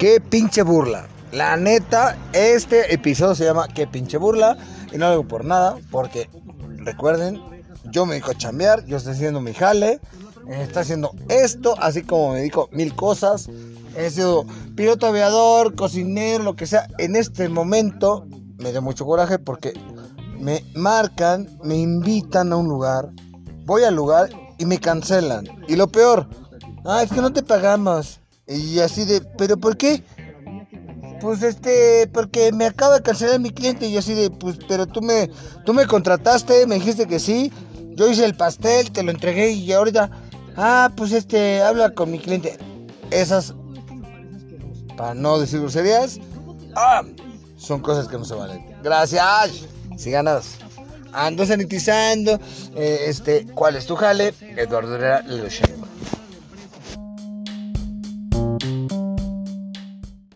qué pinche burla. La neta, este episodio se llama Qué pinche burla. Y no lo hago por nada, porque recuerden, yo me dedico a chambear, yo estoy haciendo mi jale, está haciendo esto, así como me dedico mil cosas. He sido piloto aviador, cocinero, lo que sea. En este momento me dio mucho coraje porque me marcan, me invitan a un lugar, voy al lugar y me cancelan. Y lo peor, ah, es que no te pagamos. Y así de, ¿pero por qué? Pues este, porque me acaba de cancelar mi cliente y así de, pues, pero tú me, tú me contrataste, me dijiste que sí, yo hice el pastel, te lo entregué y ahorita, ah, pues este, habla con mi cliente. Esas, para no decir groserías, ah, son cosas que no se valen. Gracias. Si ganas. Ando sanitizando. Eh, este, ¿cuál es tu jale? Eduardo Herrera thank you